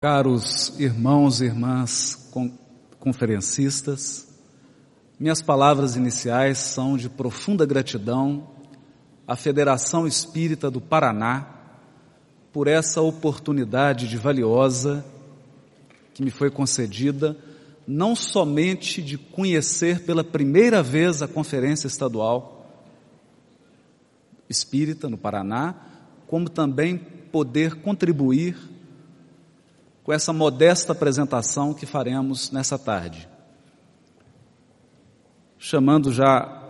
Caros irmãos e irmãs conferencistas, minhas palavras iniciais são de profunda gratidão à Federação Espírita do Paraná por essa oportunidade de valiosa que me foi concedida, não somente de conhecer pela primeira vez a Conferência Estadual Espírita no Paraná, como também poder contribuir com essa modesta apresentação que faremos nessa tarde. Chamando já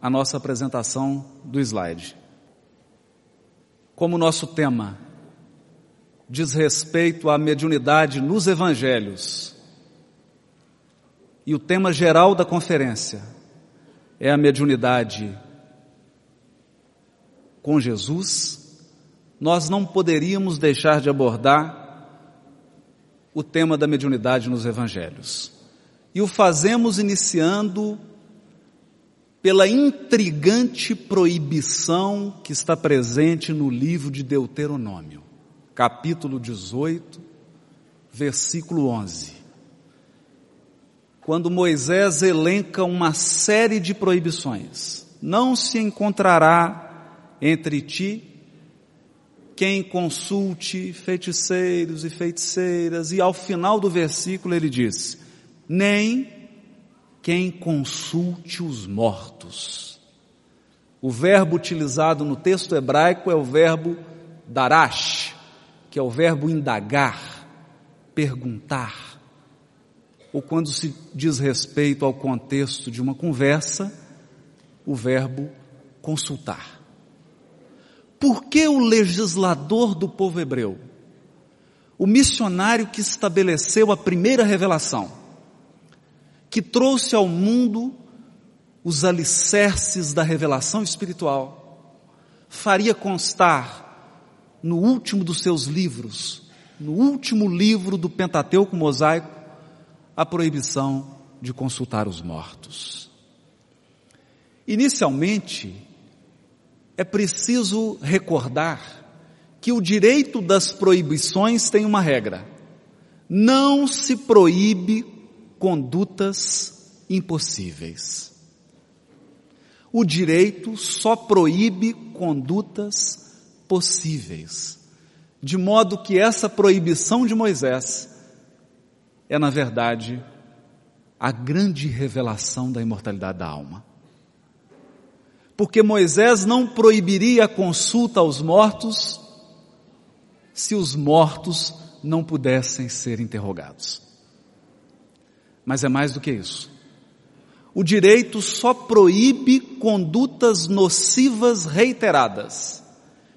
a nossa apresentação do slide. Como nosso tema diz respeito à mediunidade nos evangelhos, e o tema geral da conferência é a mediunidade com Jesus, nós não poderíamos deixar de abordar o tema da mediunidade nos evangelhos. E o fazemos iniciando pela intrigante proibição que está presente no livro de Deuteronômio, capítulo 18, versículo 11. Quando Moisés elenca uma série de proibições, não se encontrará entre ti quem consulte feiticeiros e feiticeiras, e ao final do versículo ele diz: nem quem consulte os mortos. O verbo utilizado no texto hebraico é o verbo darash, que é o verbo indagar, perguntar. Ou quando se diz respeito ao contexto de uma conversa, o verbo consultar. Por que o legislador do povo hebreu, o missionário que estabeleceu a primeira revelação, que trouxe ao mundo os alicerces da revelação espiritual, faria constar no último dos seus livros, no último livro do Pentateuco mosaico, a proibição de consultar os mortos. Inicialmente, é preciso recordar que o direito das proibições tem uma regra. Não se proíbe condutas impossíveis. O direito só proíbe condutas possíveis. De modo que essa proibição de Moisés é, na verdade, a grande revelação da imortalidade da alma porque Moisés não proibiria a consulta aos mortos se os mortos não pudessem ser interrogados. Mas é mais do que isso. O direito só proíbe condutas nocivas reiteradas.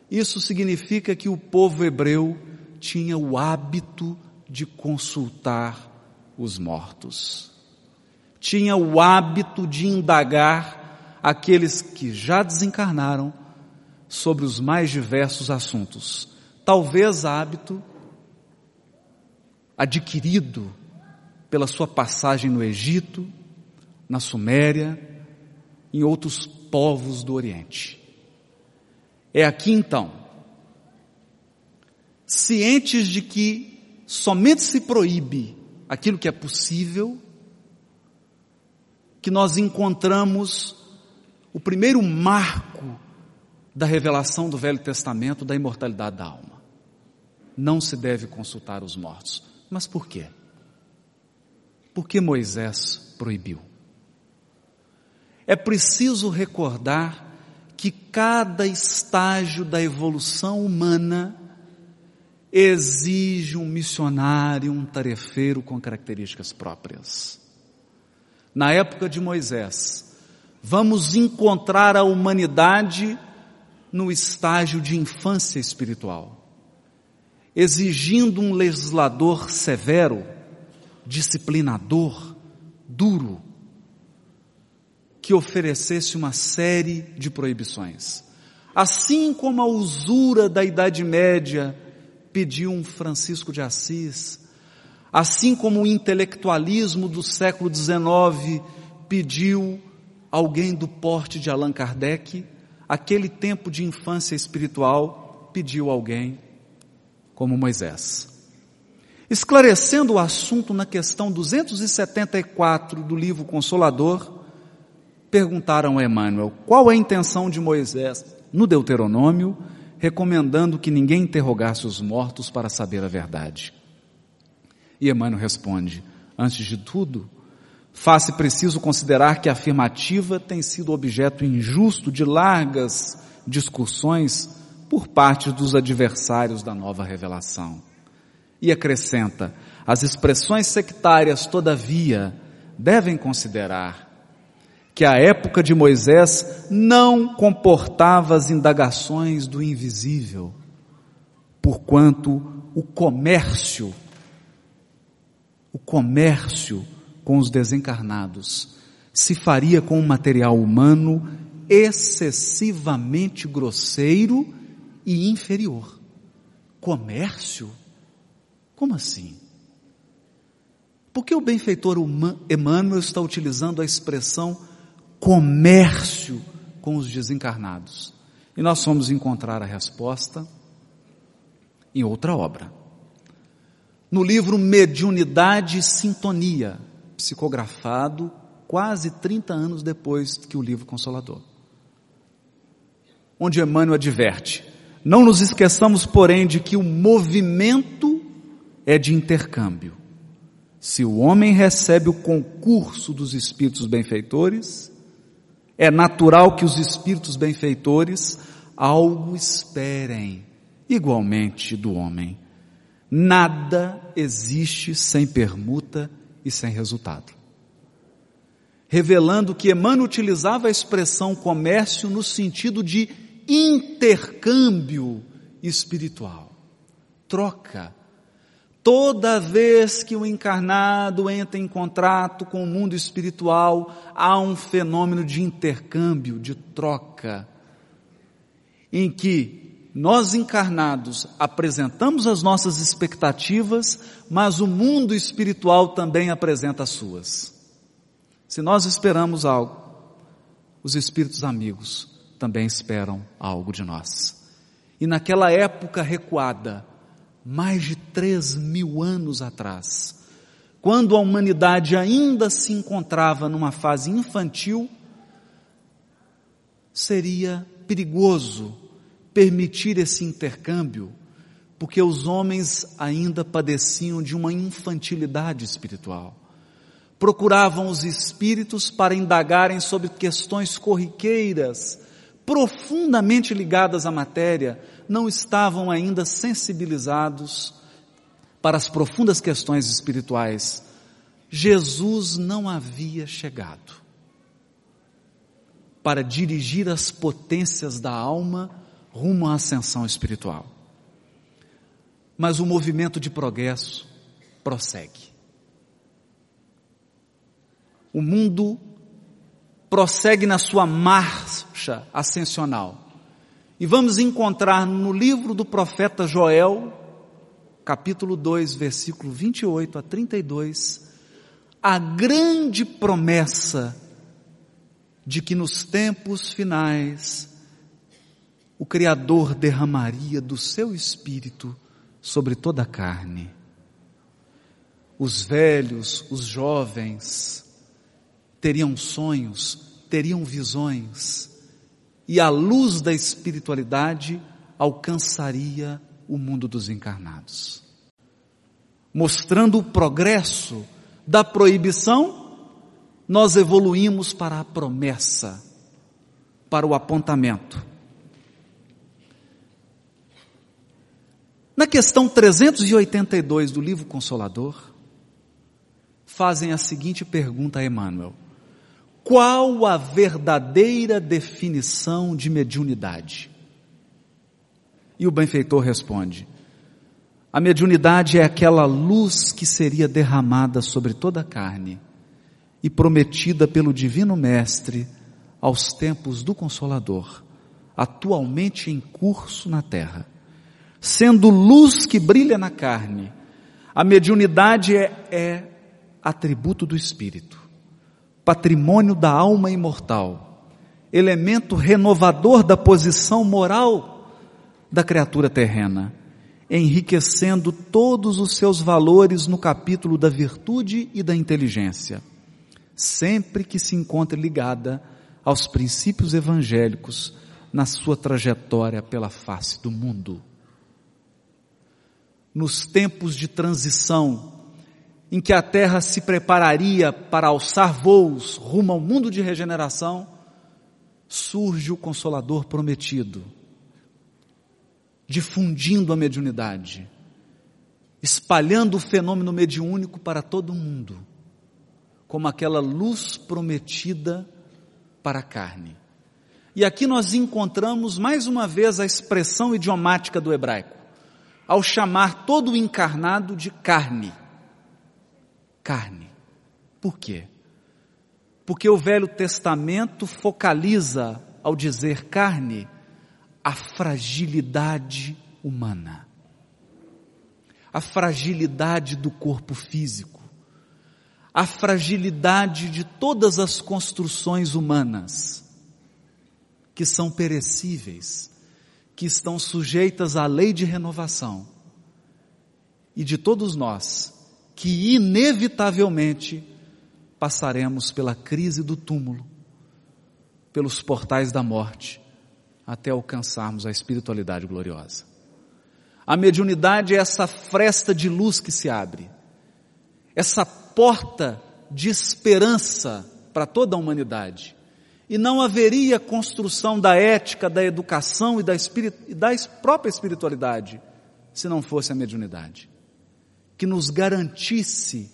Isso significa que o povo hebreu tinha o hábito de consultar os mortos. Tinha o hábito de indagar aqueles que já desencarnaram sobre os mais diversos assuntos. Talvez hábito adquirido pela sua passagem no Egito, na Suméria, em outros povos do Oriente. É aqui então, cientes de que somente se proíbe aquilo que é possível, que nós encontramos o primeiro marco da revelação do Velho Testamento da imortalidade da alma. Não se deve consultar os mortos. Mas por quê? Porque Moisés proibiu. É preciso recordar que cada estágio da evolução humana exige um missionário, um tarefeiro com características próprias. Na época de Moisés, vamos encontrar a humanidade no estágio de infância espiritual, exigindo um legislador severo, disciplinador, duro, que oferecesse uma série de proibições. Assim como a usura da Idade Média pediu um Francisco de Assis, assim como o intelectualismo do século XIX pediu alguém do porte de Allan Kardec, aquele tempo de infância espiritual, pediu alguém como Moisés. Esclarecendo o assunto na questão 274 do livro Consolador, perguntaram a Emmanuel qual a intenção de Moisés no Deuteronômio, recomendando que ninguém interrogasse os mortos para saber a verdade. E Emmanuel responde: Antes de tudo, faz-se preciso considerar que a afirmativa tem sido objeto injusto de largas discussões por parte dos adversários da nova revelação. E acrescenta: as expressões sectárias, todavia, devem considerar que a época de Moisés não comportava as indagações do invisível, porquanto o comércio, o comércio com os desencarnados se faria com um material humano excessivamente grosseiro e inferior. Comércio? Como assim? Por que o benfeitor Emmanuel está utilizando a expressão comércio com os desencarnados? E nós fomos encontrar a resposta em outra obra. No livro Mediunidade e Sintonia, psicografado quase 30 anos depois que o livro Consolador. Onde Emmanuel adverte: não nos esqueçamos, porém, de que o movimento é de intercâmbio. Se o homem recebe o concurso dos espíritos benfeitores, é natural que os espíritos benfeitores algo esperem, igualmente do homem. Nada existe sem permuta e sem resultado. Revelando que Emmanuel utilizava a expressão comércio no sentido de intercâmbio espiritual, troca, Toda vez que o encarnado entra em contato com o mundo espiritual, há um fenômeno de intercâmbio, de troca, em que nós encarnados apresentamos as nossas expectativas, mas o mundo espiritual também apresenta as suas. Se nós esperamos algo, os espíritos amigos também esperam algo de nós. E naquela época recuada, mais de três mil anos atrás, quando a humanidade ainda se encontrava numa fase infantil, seria perigoso permitir esse intercâmbio, porque os homens ainda padeciam de uma infantilidade espiritual. Procuravam os espíritos para indagarem sobre questões corriqueiras, profundamente ligadas à matéria, não estavam ainda sensibilizados para as profundas questões espirituais. Jesus não havia chegado para dirigir as potências da alma rumo à ascensão espiritual. Mas o movimento de progresso prossegue. O mundo prossegue na sua marcha ascensional. E vamos encontrar no livro do profeta Joel, capítulo 2, versículo 28 a 32, a grande promessa de que nos tempos finais o Criador derramaria do seu espírito sobre toda a carne. Os velhos, os jovens, teriam sonhos, teriam visões, e a luz da espiritualidade alcançaria o mundo dos encarnados. Mostrando o progresso da proibição, nós evoluímos para a promessa, para o apontamento. Na questão 382 do livro Consolador, fazem a seguinte pergunta a Emmanuel: qual a verdadeira definição de mediunidade? E o benfeitor responde: a mediunidade é aquela luz que seria derramada sobre toda a carne e prometida pelo Divino Mestre aos tempos do Consolador, atualmente em curso na terra. Sendo luz que brilha na carne, a mediunidade é, é atributo do Espírito patrimônio da alma imortal, elemento renovador da posição moral da criatura terrena. enriquecendo todos os seus valores no capítulo da virtude e da inteligência, sempre que se encontre ligada aos princípios evangélicos na sua trajetória pela face do mundo. Nos tempos de transição, em que a terra se prepararia para alçar voos rumo ao mundo de regeneração, surge o Consolador prometido, difundindo a mediunidade, espalhando o fenômeno mediúnico para todo o mundo, como aquela luz prometida para a carne. E aqui nós encontramos mais uma vez a expressão idiomática do hebraico, ao chamar todo o encarnado de carne. Carne. Por quê? Porque o Velho Testamento focaliza, ao dizer carne, a fragilidade humana, a fragilidade do corpo físico, a fragilidade de todas as construções humanas, que são perecíveis, que estão sujeitas à lei de renovação, e de todos nós, que inevitavelmente passaremos pela crise do túmulo, pelos portais da morte, até alcançarmos a espiritualidade gloriosa. A mediunidade é essa fresta de luz que se abre, essa porta de esperança para toda a humanidade. E não haveria construção da ética, da educação e da, espirit da própria espiritualidade se não fosse a mediunidade, que nos garantisse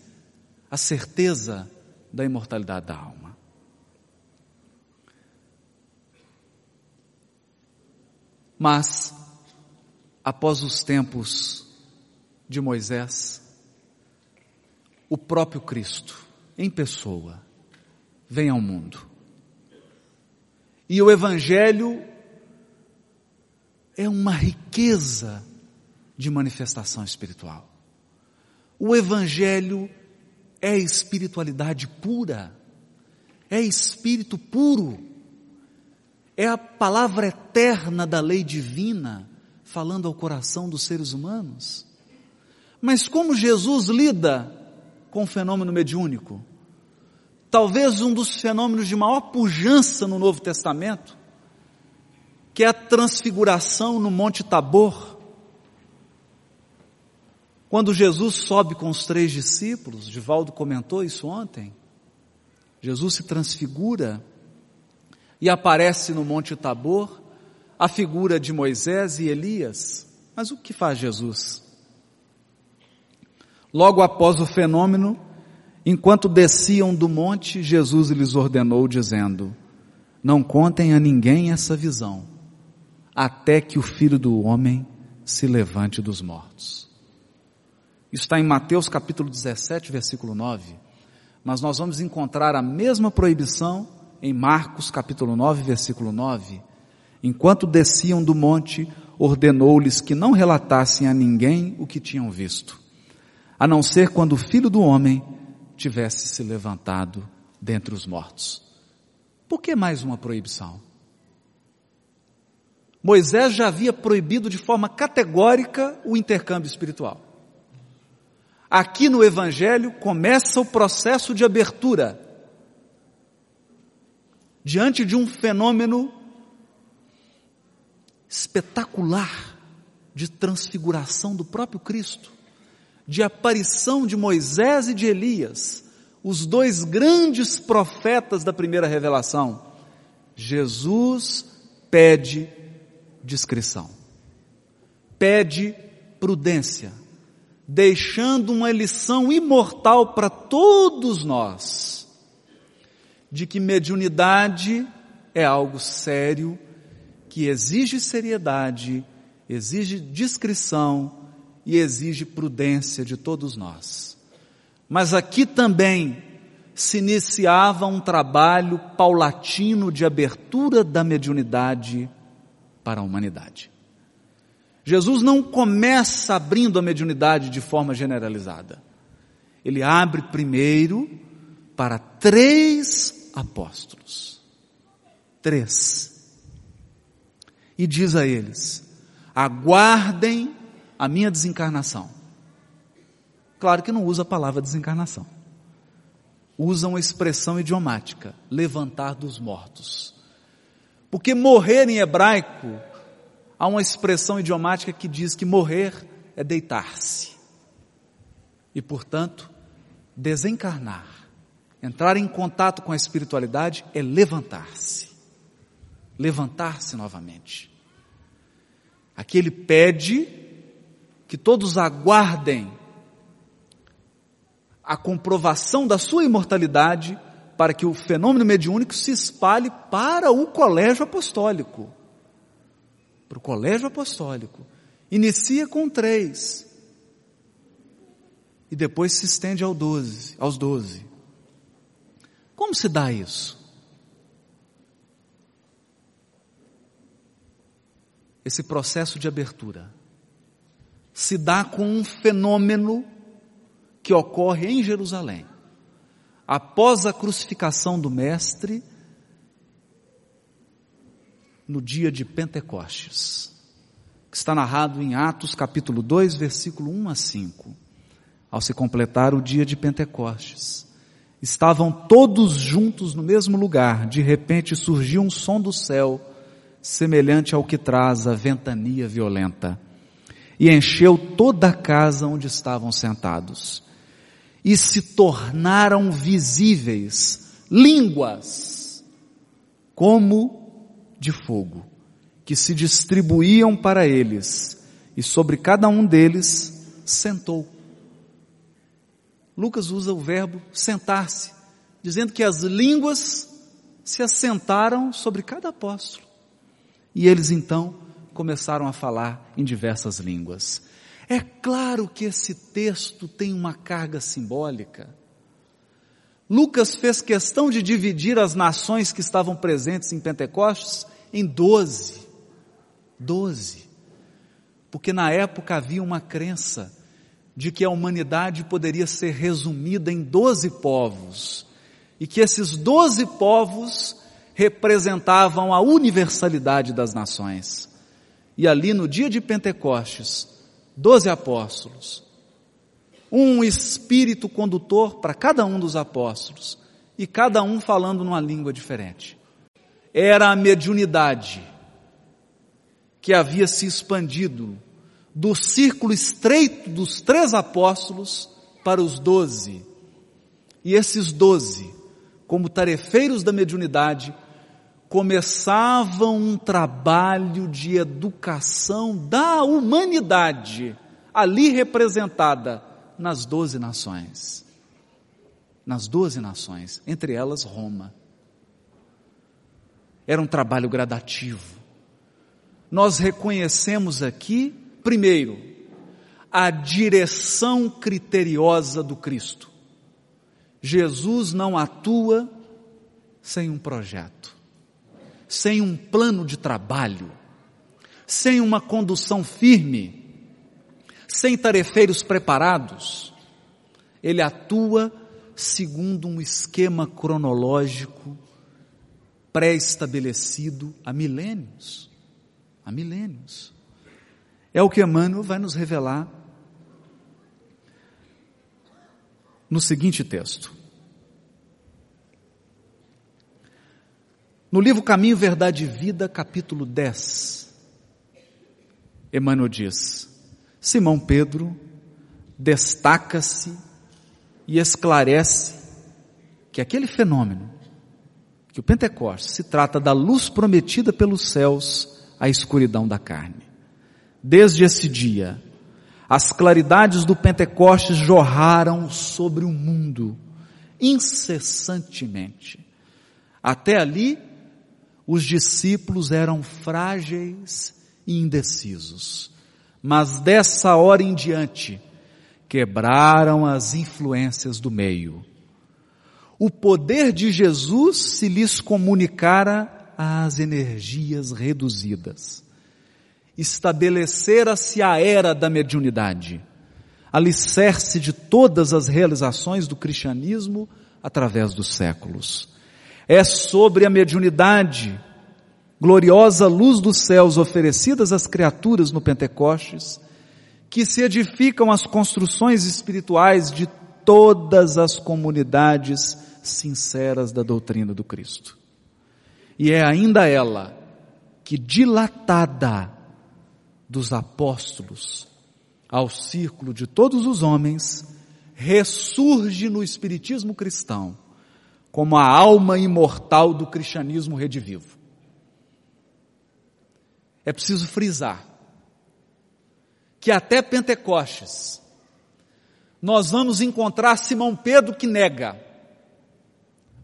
a certeza da imortalidade da alma. Mas, após os tempos de Moisés, o próprio Cristo, em pessoa, vem ao mundo. E o Evangelho é uma riqueza de manifestação espiritual. O Evangelho é espiritualidade pura, é espírito puro é a palavra eterna da lei divina falando ao coração dos seres humanos. Mas como Jesus lida com o fenômeno mediúnico? Talvez um dos fenômenos de maior pujança no Novo Testamento, que é a transfiguração no Monte Tabor. Quando Jesus sobe com os três discípulos, Divaldo comentou isso ontem, Jesus se transfigura e aparece no Monte Tabor a figura de Moisés e Elias. Mas o que faz Jesus? Logo após o fenômeno, enquanto desciam do monte, Jesus lhes ordenou, dizendo: Não contem a ninguém essa visão, até que o filho do homem se levante dos mortos. Está em Mateus capítulo 17, versículo 9. Mas nós vamos encontrar a mesma proibição em Marcos capítulo 9, versículo 9, enquanto desciam do monte, ordenou-lhes que não relatassem a ninguém o que tinham visto, a não ser quando o filho do homem tivesse se levantado dentre os mortos. Por que mais uma proibição? Moisés já havia proibido de forma categórica o intercâmbio espiritual. Aqui no Evangelho começa o processo de abertura diante de um fenômeno espetacular de transfiguração do próprio Cristo, de aparição de Moisés e de Elias, os dois grandes profetas da primeira revelação, Jesus pede discrição, pede prudência, deixando uma lição imortal para todos nós de que mediunidade é algo sério, que exige seriedade, exige discrição e exige prudência de todos nós. Mas aqui também se iniciava um trabalho paulatino de abertura da mediunidade para a humanidade. Jesus não começa abrindo a mediunidade de forma generalizada. Ele abre primeiro para três apóstolos. Três. E diz a eles: aguardem a minha desencarnação. Claro que não usa a palavra desencarnação. Usa uma expressão idiomática, levantar dos mortos. Porque morrer em hebraico, há uma expressão idiomática que diz que morrer é deitar-se. E, portanto, desencarnar, entrar em contato com a espiritualidade é levantar-se. Levantar-se novamente. Aqui ele pede que todos aguardem a comprovação da sua imortalidade para que o fenômeno mediúnico se espalhe para o colégio apostólico. Para o colégio apostólico. Inicia com três. E depois se estende ao doze, aos doze. Como se dá isso? Esse processo de abertura se dá com um fenômeno que ocorre em Jerusalém. Após a crucificação do Mestre, no dia de Pentecostes, que está narrado em Atos capítulo 2, versículo 1 a 5, ao se completar o dia de Pentecostes. Estavam todos juntos no mesmo lugar, de repente surgiu um som do céu, semelhante ao que traz a ventania violenta, e encheu toda a casa onde estavam sentados e se tornaram visíveis línguas como de fogo, que se distribuíam para eles, e sobre cada um deles sentou. Lucas usa o verbo sentar-se, dizendo que as línguas se assentaram sobre cada apóstolo. E eles então começaram a falar em diversas línguas. É claro que esse texto tem uma carga simbólica. Lucas fez questão de dividir as nações que estavam presentes em Pentecostes em doze. Doze. Porque na época havia uma crença de que a humanidade poderia ser resumida em doze povos. E que esses doze povos representavam a universalidade das nações. E ali no dia de Pentecostes, doze apóstolos, um espírito condutor para cada um dos apóstolos, e cada um falando numa língua diferente. Era a mediunidade que havia se expandido do círculo estreito dos três apóstolos para os doze. E esses doze, como tarefeiros da mediunidade, começavam um trabalho de educação da humanidade, ali representada nas doze nações. Nas doze nações, entre elas Roma. Era um trabalho gradativo. Nós reconhecemos aqui, primeiro, a direção criteriosa do Cristo. Jesus não atua sem um projeto sem um plano de trabalho, sem uma condução firme, sem tarefeiros preparados. Ele atua segundo um esquema cronológico pré-estabelecido há milênios. Há milênios. É o que Emmanuel vai nos revelar no seguinte texto. No livro Caminho, Verdade e Vida, capítulo 10, Emmanuel diz: Simão Pedro destaca-se e esclarece que aquele fenômeno, que o Pentecostes se trata da luz prometida pelos céus à escuridão da carne. Desde esse dia, as claridades do Pentecostes jorraram sobre o mundo incessantemente. Até ali, os discípulos eram frágeis e indecisos. Mas dessa hora em diante, quebraram as influências do meio. O poder de Jesus se lhes comunicara às energias reduzidas. Estabelecera-se a era da mediunidade, alicerce de todas as realizações do cristianismo através dos séculos é sobre a mediunidade, gloriosa luz dos céus oferecidas às criaturas no Pentecostes, que se edificam as construções espirituais de todas as comunidades sinceras da doutrina do Cristo. E é ainda ela que, dilatada dos apóstolos ao círculo de todos os homens, ressurge no Espiritismo cristão como a alma imortal do cristianismo redivivo. É preciso frisar que até Pentecostes nós vamos encontrar Simão Pedro que nega,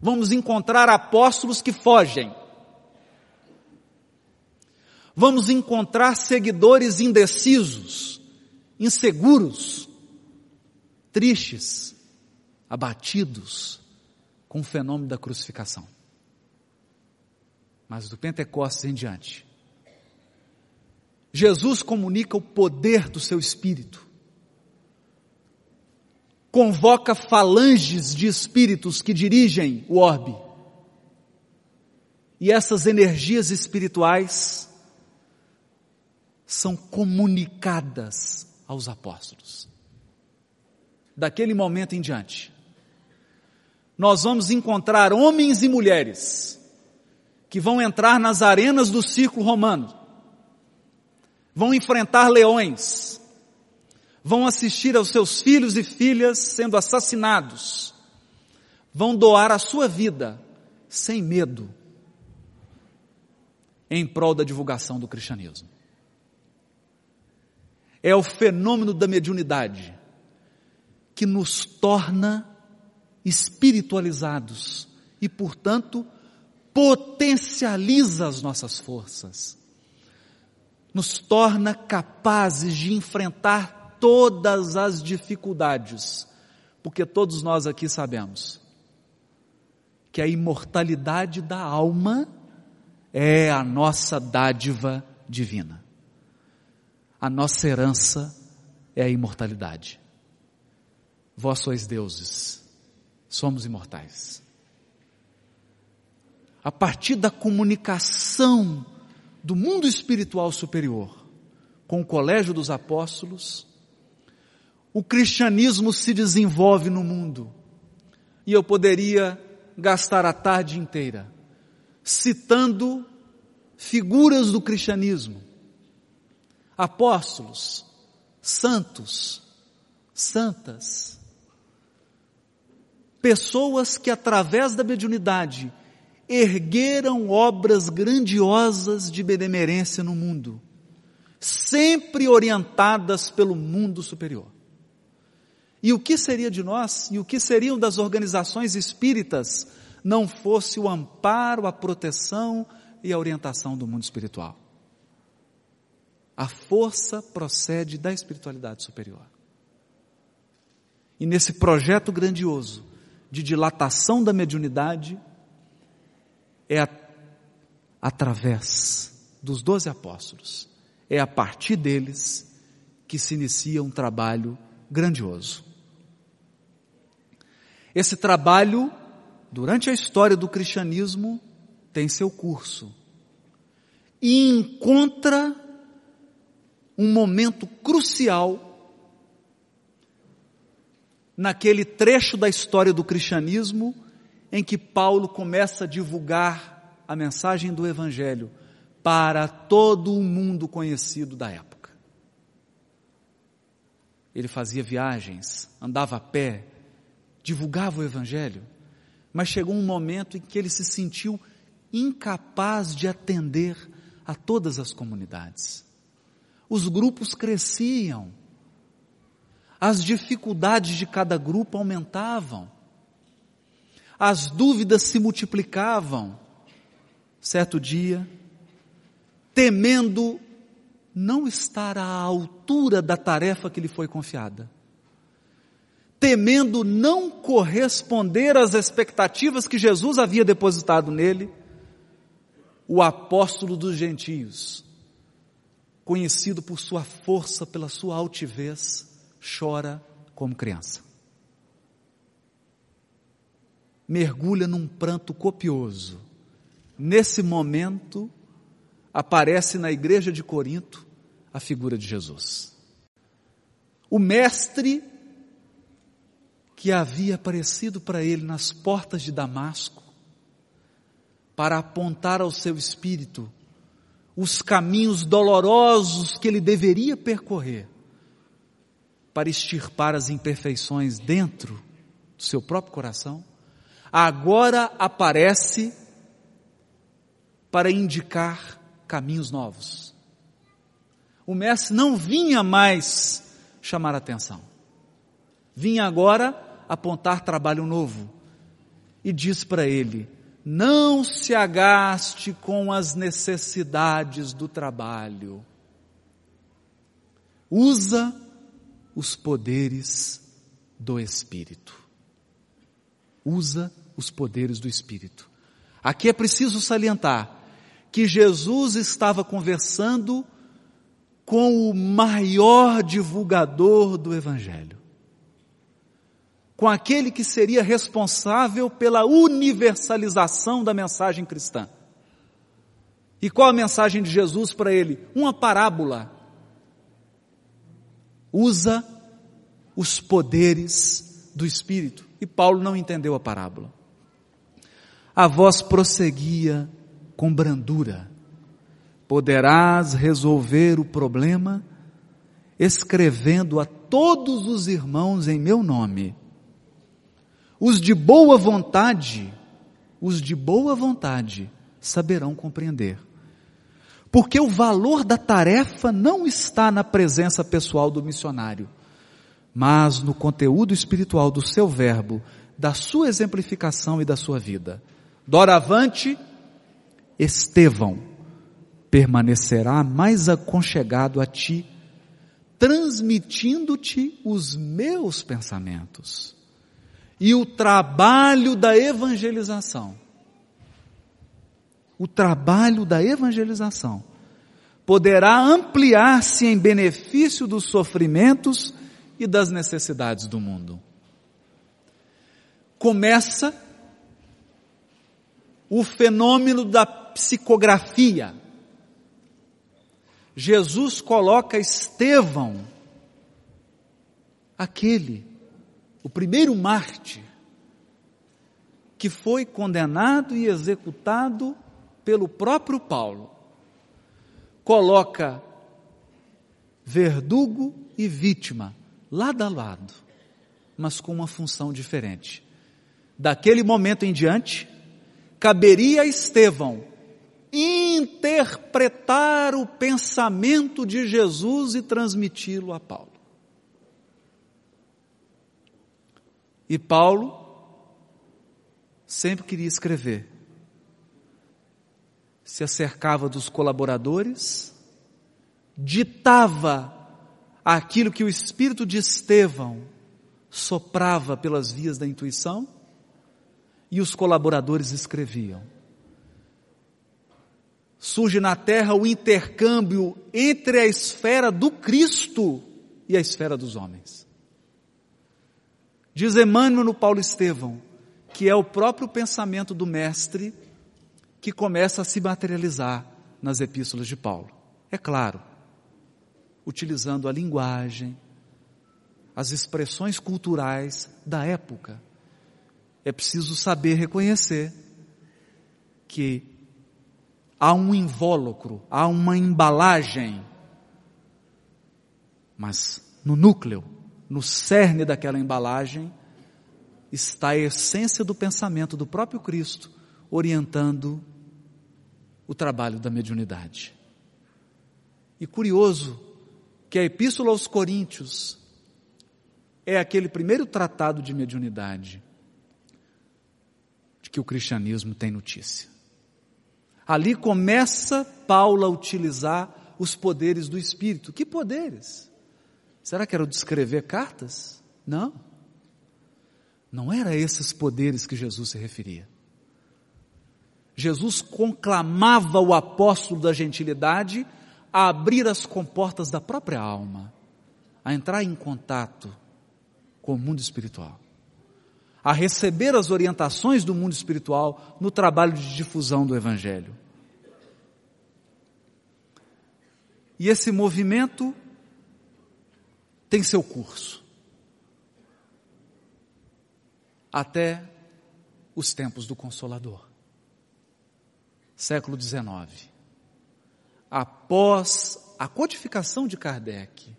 vamos encontrar apóstolos que fogem, vamos encontrar seguidores indecisos, inseguros, tristes, abatidos com o fenômeno da crucificação. Mas do Pentecostes em diante, Jesus comunica o poder do seu espírito. Convoca falanges de espíritos que dirigem o orbe. E essas energias espirituais são comunicadas aos apóstolos. Daquele momento em diante, nós vamos encontrar homens e mulheres que vão entrar nas arenas do círculo romano, vão enfrentar leões, vão assistir aos seus filhos e filhas sendo assassinados, vão doar a sua vida sem medo em prol da divulgação do cristianismo. É o fenômeno da mediunidade que nos torna espiritualizados e, portanto, potencializa as nossas forças nos torna capazes de enfrentar todas as dificuldades, porque todos nós aqui sabemos que a imortalidade da alma é a nossa dádiva divina. A nossa herança é a imortalidade. Vós sois deuses, somos imortais. A partir da comunicação do mundo espiritual superior com o colégio dos apóstolos, o cristianismo se desenvolve no mundo. E eu poderia gastar a tarde inteira citando figuras do cristianismo, apóstolos, santos, santas, pessoas que através da mediunidade ergueram obras grandiosas de benemerência no mundo, sempre orientadas pelo mundo superior. E o que seria de nós e o que seriam das organizações espíritas não fosse o amparo, a proteção e a orientação do mundo espiritual? A força procede da espiritualidade superior. E nesse projeto grandioso de dilatação da mediunidade, é a, através dos doze apóstolos, é a partir deles que se inicia um trabalho grandioso. Esse trabalho, durante a história do cristianismo, tem seu curso e encontra um momento crucial naquele trecho da história do cristianismo em que Paulo começa a divulgar a mensagem do Evangelho para todo o mundo conhecido da época. Ele fazia viagens, andava a pé, divulgava o Evangelho, mas chegou um momento em que ele se sentiu incapaz de atender a todas as comunidades. Os grupos cresciam, as dificuldades de cada grupo aumentavam as dúvidas se multiplicavam. Certo dia, temendo não estar à altura da tarefa que lhe foi confiada, temendo não corresponder às expectativas que Jesus havia depositado nele, o apóstolo dos gentios, conhecido por sua força, pela sua altivez, chora como criança mergulha num pranto copioso. Nesse momento, aparece na igreja de Corinto a figura de Jesus. O mestre que havia aparecido para ele nas portas de Damasco, para apontar ao seu espírito os caminhos dolorosos que ele deveria percorrer, para extirpar as imperfeições dentro do seu próprio coração, agora aparece para indicar caminhos novos. O mestre não vinha mais chamar atenção, vinha agora apontar trabalho novo. E diz para ele: não se agaste com as necessidades do trabalho. Usa os poderes do Espírito. Usa os poderes do Espírito. Aqui é preciso salientar que Jesus estava conversando com o maior divulgador do Evangelho com aquele que seria responsável pela universalização da mensagem cristã. E qual a mensagem de Jesus para ele? Uma parábola. Usa os poderes do Espírito. E Paulo não entendeu a parábola. A voz prosseguia com brandura. Poderás resolver o problema escrevendo a todos os irmãos em meu nome os de boa vontade, os de boa vontade saberão compreender. Porque o valor da tarefa não está na presença pessoal do missionário, mas no conteúdo espiritual do seu verbo, da sua exemplificação e da sua vida. Doravante, Estevão permanecerá mais aconchegado a ti, transmitindo-te os meus pensamentos e o trabalho da evangelização. O trabalho da evangelização poderá ampliar-se em benefício dos sofrimentos e das necessidades do mundo. Começa o fenômeno da psicografia. Jesus coloca Estevão, aquele o primeiro mártir, que foi condenado e executado pelo próprio Paulo, coloca verdugo e vítima lado a lado, mas com uma função diferente. Daquele momento em diante, caberia a Estevão interpretar o pensamento de Jesus e transmiti-lo a Paulo. E Paulo sempre queria escrever. Se acercava dos colaboradores, ditava aquilo que o espírito de Estevão soprava pelas vias da intuição e os colaboradores escreviam. Surge na terra o intercâmbio entre a esfera do Cristo e a esfera dos homens. Diz Emmanuel no Paulo Estevão, que é o próprio pensamento do Mestre que começa a se materializar nas epístolas de Paulo. É claro, utilizando a linguagem, as expressões culturais da época. É preciso saber reconhecer que há um invólucro, há uma embalagem, mas no núcleo no cerne daquela embalagem, está a essência do pensamento do próprio Cristo, orientando o trabalho da mediunidade. E curioso que a Epístola aos Coríntios é aquele primeiro tratado de mediunidade de que o cristianismo tem notícia. Ali começa Paulo a utilizar os poderes do Espírito. Que poderes? Será que era o de escrever cartas? Não. Não era esses poderes que Jesus se referia. Jesus conclamava o apóstolo da gentilidade a abrir as comportas da própria alma, a entrar em contato com o mundo espiritual, a receber as orientações do mundo espiritual no trabalho de difusão do Evangelho. E esse movimento tem seu curso. Até os tempos do Consolador. Século XIX. Após a codificação de Kardec,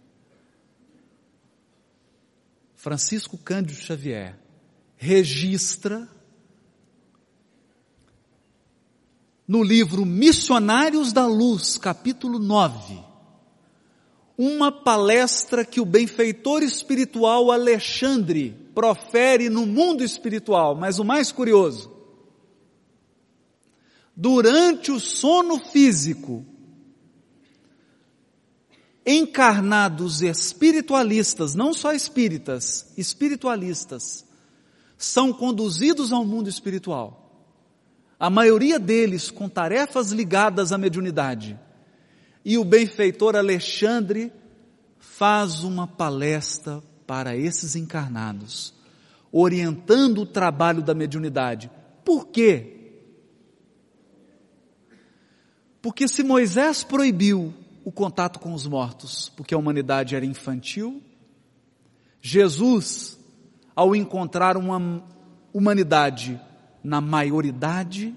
Francisco Cândido Xavier registra no livro Missionários da Luz, capítulo 9, uma palestra que o benfeitor espiritual Alexandre profere no mundo espiritual, mas o mais curioso, durante o sono físico, encarnados espiritualistas, não só espíritas, espiritualistas, são conduzidos ao mundo espiritual. A maioria deles com tarefas ligadas à mediunidade. E o benfeitor Alexandre faz uma palestra para esses encarnados, orientando o trabalho da mediunidade. Por quê? Porque se Moisés proibiu o contato com os mortos, porque a humanidade era infantil. Jesus, ao encontrar uma humanidade na maioridade,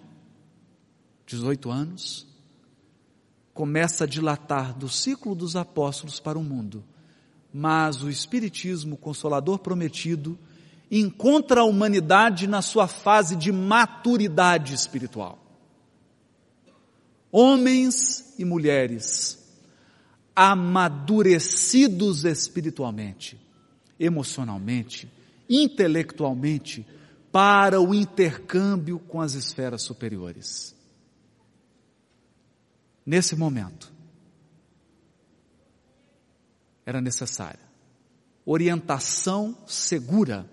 18 anos, começa a dilatar do ciclo dos apóstolos para o mundo. Mas o Espiritismo, Consolador prometido, encontra a humanidade na sua fase de maturidade espiritual. Homens e mulheres amadurecidos espiritualmente, emocionalmente, intelectualmente, para o intercâmbio com as esferas superiores. Nesse momento, era necessária orientação segura.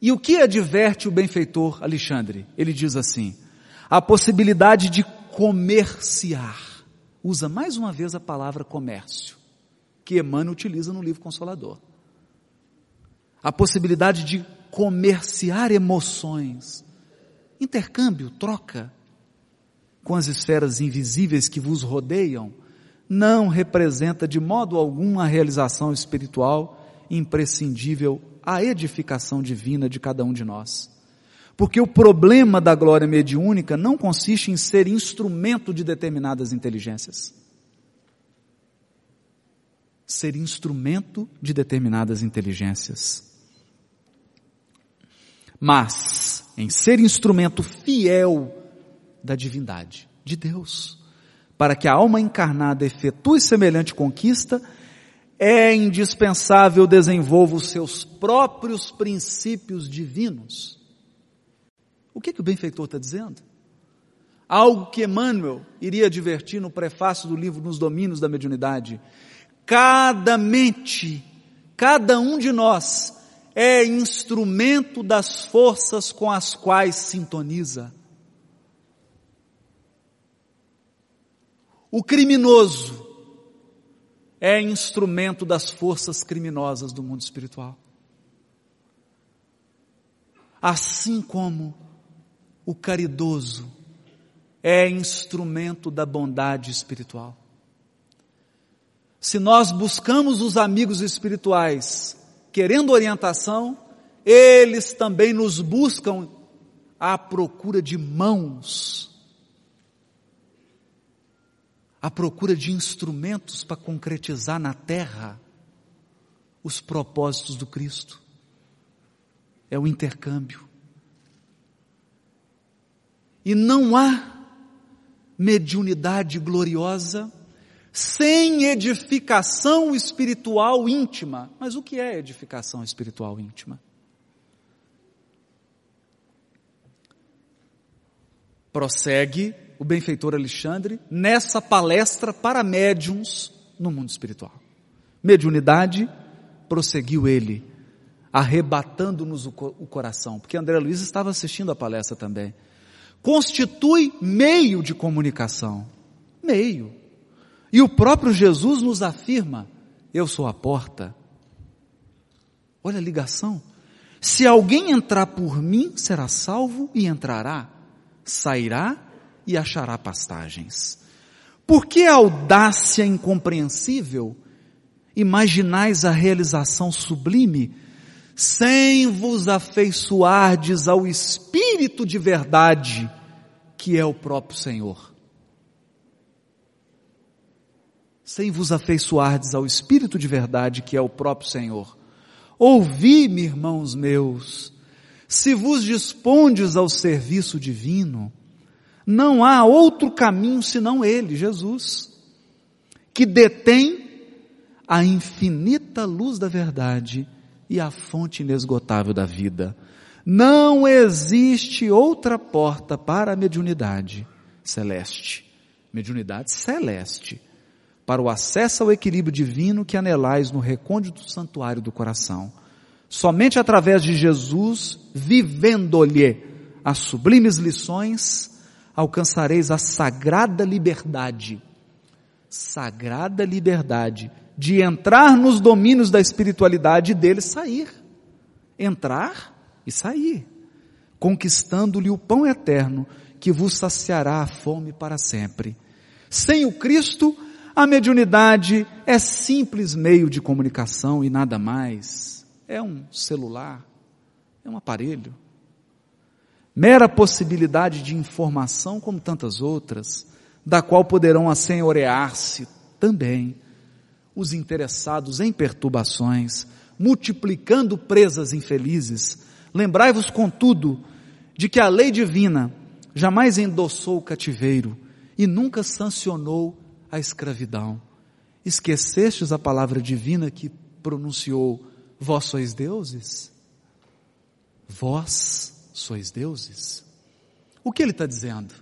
E o que adverte o benfeitor Alexandre? Ele diz assim: a possibilidade de comerciar usa mais uma vez a palavra comércio, que Emmanuel utiliza no livro Consolador. A possibilidade de comerciar emoções, intercâmbio, troca com as esferas invisíveis que vos rodeiam, não representa de modo algum a realização espiritual imprescindível à edificação divina de cada um de nós. Porque o problema da glória mediúnica não consiste em ser instrumento de determinadas inteligências. Ser instrumento de determinadas inteligências. Mas em ser instrumento fiel da divindade, de Deus. Para que a alma encarnada efetue semelhante conquista, é indispensável desenvolva os seus próprios princípios divinos o que, que o benfeitor está dizendo? Algo que Emmanuel iria advertir no prefácio do livro Nos Domínios da Mediunidade. Cada mente, cada um de nós é instrumento das forças com as quais sintoniza. O criminoso é instrumento das forças criminosas do mundo espiritual. Assim como o caridoso é instrumento da bondade espiritual. Se nós buscamos os amigos espirituais querendo orientação, eles também nos buscam à procura de mãos, à procura de instrumentos para concretizar na terra os propósitos do Cristo. É o intercâmbio. E não há mediunidade gloriosa sem edificação espiritual íntima. Mas o que é edificação espiritual íntima? Prossegue o benfeitor Alexandre nessa palestra para médiums no mundo espiritual. Mediunidade, prosseguiu ele, arrebatando-nos o, coração, porque André Luiz estava assistindo a palestra também constitui meio de comunicação. Meio. E o próprio Jesus nos afirma: Eu sou a porta. Olha a ligação. Se alguém entrar por mim, será salvo e entrará, sairá e achará pastagens. Por que audácia incompreensível imaginais a realização sublime, sem vos afeiçoardes ao Espírito de verdade, que é o próprio Senhor. Sem vos afeiçoardes ao Espírito de verdade, que é o próprio Senhor. Ouvi-me, irmãos meus, se vos dispondes ao serviço divino, não há outro caminho senão Ele, Jesus, que detém a infinita luz da verdade e a fonte inesgotável da vida. Não existe outra porta para a mediunidade celeste. Mediunidade celeste. Para o acesso ao equilíbrio divino que anelais no recôndito santuário do coração. Somente através de Jesus, vivendo-lhe as sublimes lições, alcançareis a sagrada liberdade. Sagrada liberdade de entrar nos domínios da espiritualidade e dele sair. Entrar e sair, conquistando-lhe o pão eterno que vos saciará a fome para sempre. Sem o Cristo, a mediunidade é simples meio de comunicação e nada mais. É um celular, é um aparelho. Mera possibilidade de informação como tantas outras, da qual poderão assenhorear-se também os interessados em perturbações, multiplicando presas infelizes. Lembrai-vos, contudo, de que a lei divina jamais endossou o cativeiro e nunca sancionou a escravidão. Esquecestes a palavra divina que pronunciou: Vós sois deuses? Vós sois deuses? O que ele está dizendo?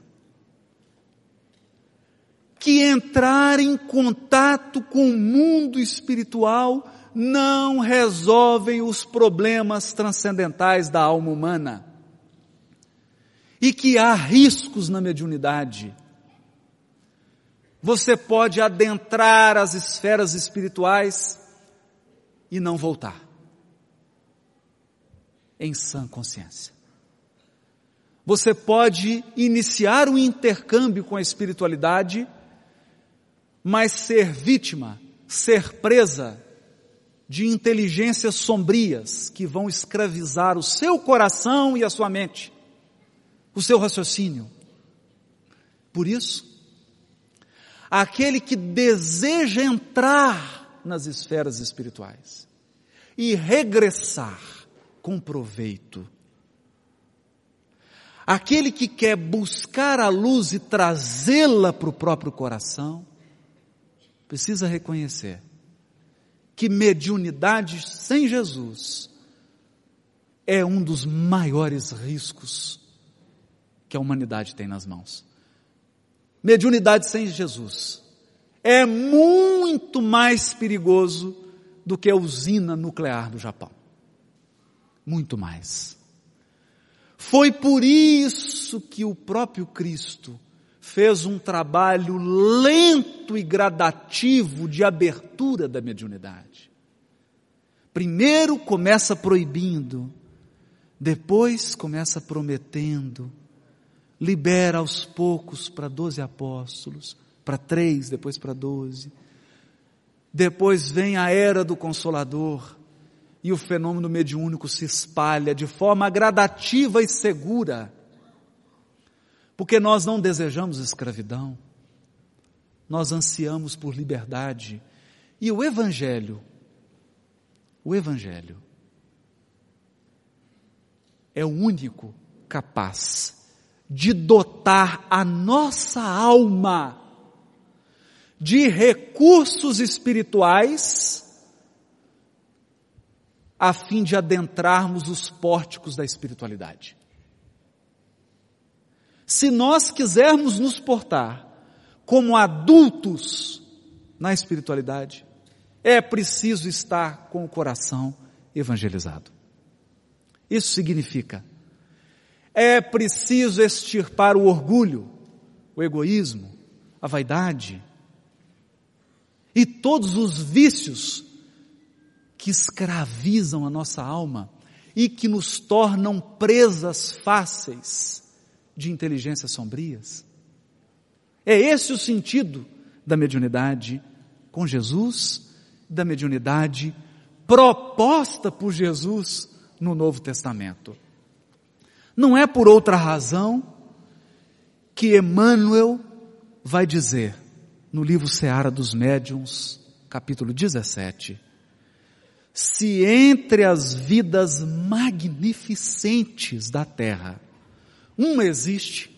Que entrar em contato com o mundo espiritual não resolvem os problemas transcendentais da alma humana. E que há riscos na mediunidade. Você pode adentrar as esferas espirituais e não voltar. Em sã consciência. Você pode iniciar um intercâmbio com a espiritualidade mas ser vítima, ser presa de inteligências sombrias que vão escravizar o seu coração e a sua mente, o seu raciocínio. Por isso, aquele que deseja entrar nas esferas espirituais e regressar com proveito, aquele que quer buscar a luz e trazê-la para o próprio coração, precisa reconhecer que mediunidade sem Jesus é um dos maiores riscos que a humanidade tem nas mãos. Mediunidade sem Jesus é muito mais perigoso do que a usina nuclear do Japão. Muito mais. Foi por isso que o próprio Cristo fez um trabalho lento e gradativo de abertura da mediunidade. Primeiro começa proibindo, depois começa prometendo, libera aos poucos para doze apóstolos, para três, depois para doze. Depois vem a era do Consolador e o fenômeno mediúnico se espalha de forma gradativa e segura porque nós não desejamos escravidão, nós ansiamos por liberdade. E o Evangelho, o Evangelho, é o único capaz de dotar a nossa alma de recursos espirituais a fim de adentrarmos os pórticos da espiritualidade. Se nós quisermos nos portar como adultos na espiritualidade, é preciso estar com o coração evangelizado. Isso significa, é preciso extirpar o orgulho, o egoísmo, a vaidade e todos os vícios que escravizam a nossa alma e que nos tornam presas fáceis de inteligências sombrias. É esse o sentido da mediunidade com Jesus da mediunidade proposta por Jesus no Novo Testamento. Não é por outra razão que Emmanuel vai dizer no livro Seara dos Médiuns, capítulo 17, se entre as vidas magnificentes da terra, uma existe,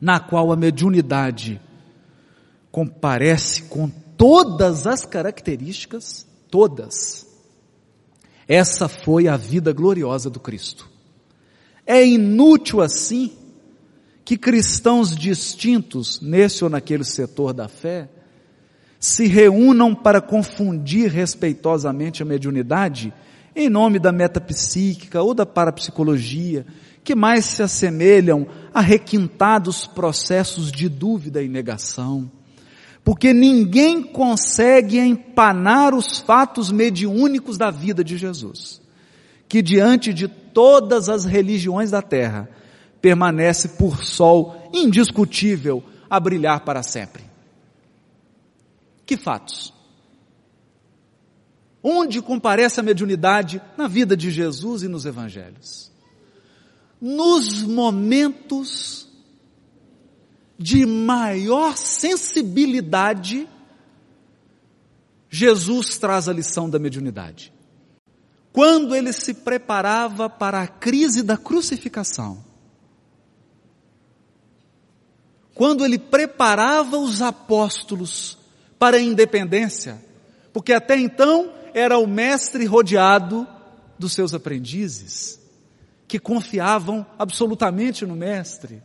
na qual a mediunidade comparece com todas as características, todas, essa foi a vida gloriosa do Cristo. É inútil assim que cristãos distintos nesse ou naquele setor da fé se reúnam para confundir respeitosamente a mediunidade em nome da metapsíquica ou da parapsicologia, que mais se assemelham a requintados processos de dúvida e negação. Porque ninguém consegue empanar os fatos mediúnicos da vida de Jesus, que diante de todas as religiões da terra, permanece por sol indiscutível a brilhar para sempre. Que fatos? Onde comparece a mediunidade na vida de Jesus e nos evangelhos? Nos momentos de maior sensibilidade, Jesus traz a lição da mediunidade. Quando ele se preparava para a crise da crucificação, quando ele preparava os apóstolos para a independência, porque até então era o mestre rodeado dos seus aprendizes, que confiavam absolutamente no mestre.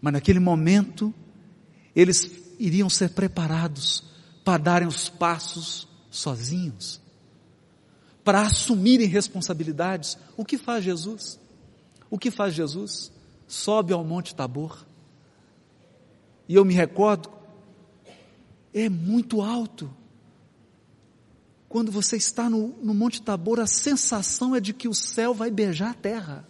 Mas naquele momento, eles iriam ser preparados para darem os passos sozinhos, para assumirem responsabilidades. O que faz Jesus? O que faz Jesus? Sobe ao Monte Tabor. E eu me recordo é muito alto. Quando você está no, no Monte Tabor, a sensação é de que o céu vai beijar a terra.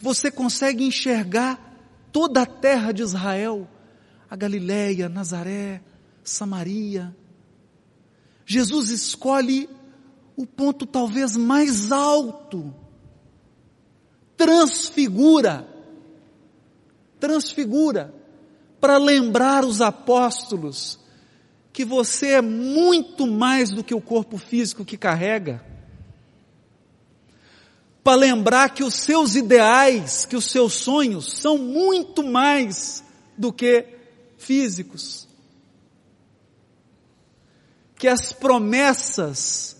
Você consegue enxergar toda a terra de Israel, a Galileia, Nazaré, Samaria. Jesus escolhe o ponto talvez mais alto, transfigura, transfigura para lembrar os apóstolos que você é muito mais do que o corpo físico que carrega. Para lembrar que os seus ideais, que os seus sonhos são muito mais do que físicos. Que as promessas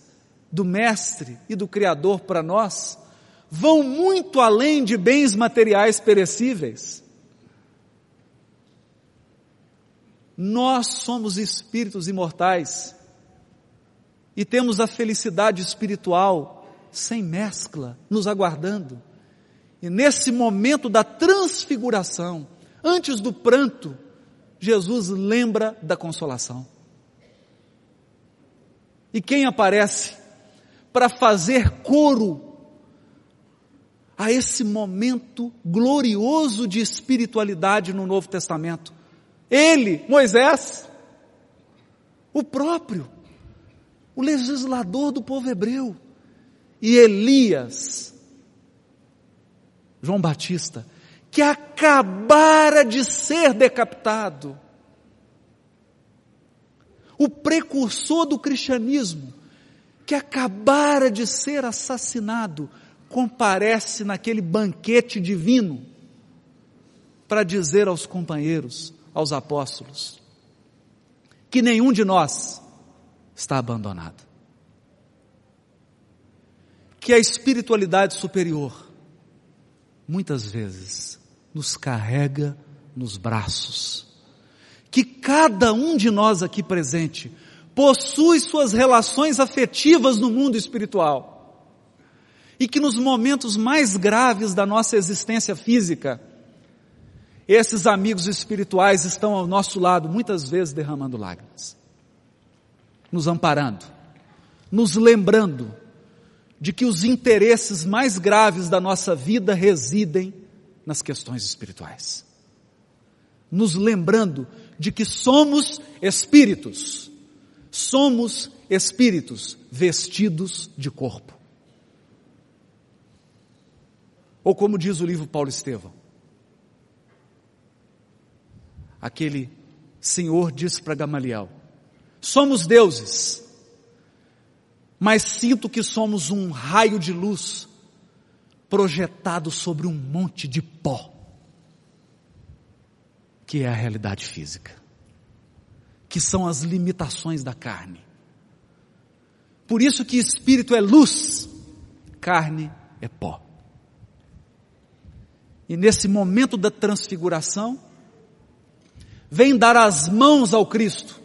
do Mestre e do Criador para nós vão muito além de bens materiais perecíveis. Nós somos espíritos imortais e temos a felicidade espiritual sem mescla nos aguardando. E nesse momento da transfiguração, antes do pranto, Jesus lembra da consolação. E quem aparece para fazer coro a esse momento glorioso de espiritualidade no Novo Testamento? Ele, Moisés, o próprio, o legislador do povo hebreu, e Elias, João Batista, que acabara de ser decapitado, o precursor do cristianismo, que acabara de ser assassinado, comparece naquele banquete divino para dizer aos companheiros: aos apóstolos que nenhum de nós está abandonado. Que a espiritualidade superior muitas vezes nos carrega nos braços. Que cada um de nós aqui presente possui suas relações afetivas no mundo espiritual. E que nos momentos mais graves da nossa existência física, esses amigos espirituais estão ao nosso lado, muitas vezes derramando lágrimas, nos amparando, nos lembrando de que os interesses mais graves da nossa vida residem nas questões espirituais. Nos lembrando de que somos espíritos somos espíritos vestidos de corpo. Ou como diz o livro Paulo Estevão, aquele senhor disse para Gamaliel: somos deuses, mas sinto que somos um raio de luz projetado sobre um monte de pó, que é a realidade física, que são as limitações da carne. Por isso que espírito é luz, carne é pó. E nesse momento da transfiguração, vem dar as mãos ao Cristo,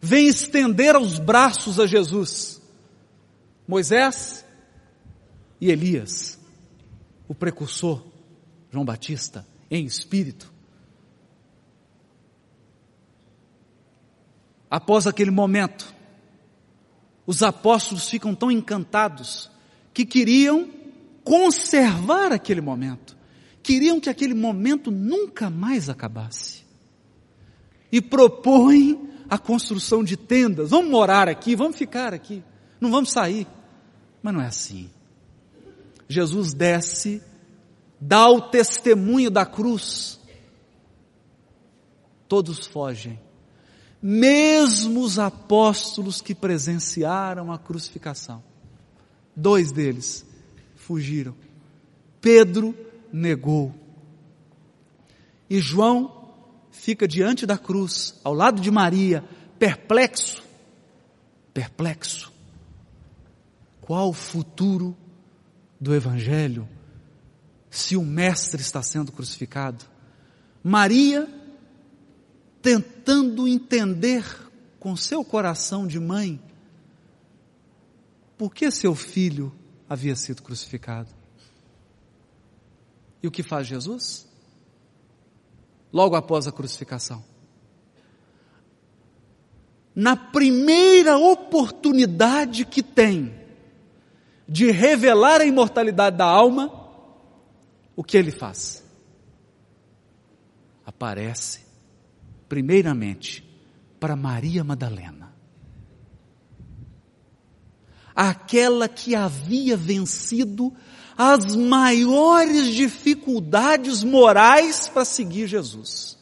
vem estender os braços a Jesus. Moisés e Elias, o precursor, João Batista, em espírito. Após aquele momento, os apóstolos ficam tão encantados que queriam conservar aquele momento. Queriam que aquele momento nunca mais acabasse. E propõem a construção de tendas. Vamos morar aqui, vamos ficar aqui. Não vamos sair. Mas não é assim. Jesus desce, dá o testemunho da cruz. Todos fogem. Mesmo os apóstolos que presenciaram a crucificação. Dois deles fugiram. Pedro negou. E João fica diante da cruz, ao lado de Maria, perplexo. Perplexo. Qual o futuro do Evangelho se o Mestre está sendo crucificado? Maria, tentando entender com seu coração de mãe, por que seu filho havia sido crucificado. E o que faz Jesus? Logo após a crucificação. Na primeira oportunidade que tem de revelar a imortalidade da alma, o que ele faz? Aparece, primeiramente, para Maria Madalena aquela que havia vencido as maiores dificuldades morais para seguir Jesus.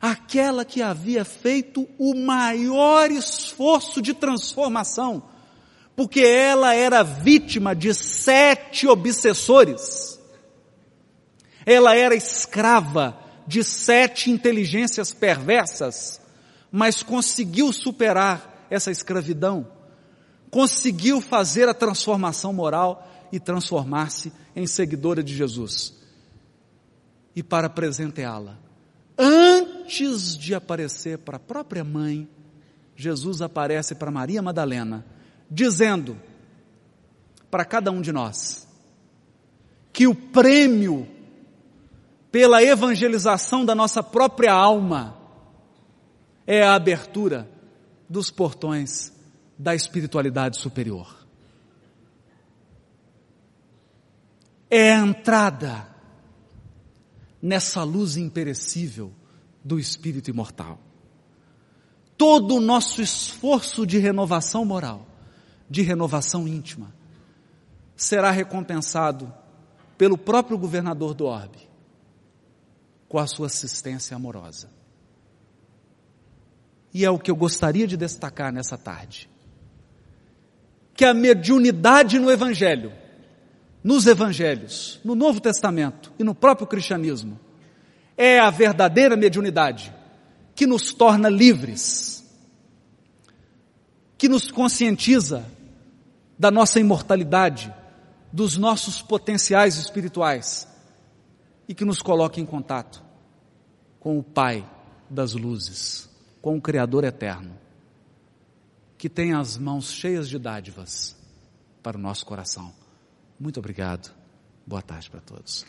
Aquela que havia feito o maior esforço de transformação, porque ela era vítima de sete obsessores. Ela era escrava de sete inteligências perversas, mas conseguiu superar essa escravidão conseguiu fazer a transformação moral e transformar-se em seguidora de Jesus. E para presenteá-la, antes de aparecer para a própria mãe, Jesus aparece para Maria Madalena, dizendo para cada um de nós que o prêmio pela evangelização da nossa própria alma é a abertura dos portões da espiritualidade superior. É a entrada nessa luz imperecível do espírito imortal. Todo o nosso esforço de renovação moral, de renovação íntima, será recompensado pelo próprio governador do orbe, com a sua assistência amorosa. E é o que eu gostaria de destacar nessa tarde que a mediunidade no Evangelho, nos Evangelhos, no Novo Testamento e no próprio cristianismo, é a verdadeira mediunidade que nos torna livres, que nos conscientiza da nossa imortalidade, dos nossos potenciais espirituais e que nos coloca em contato com o Pai das luzes, com o Criador eterno que tem as mãos cheias de dádivas para o nosso coração. Muito obrigado. Boa tarde para todos.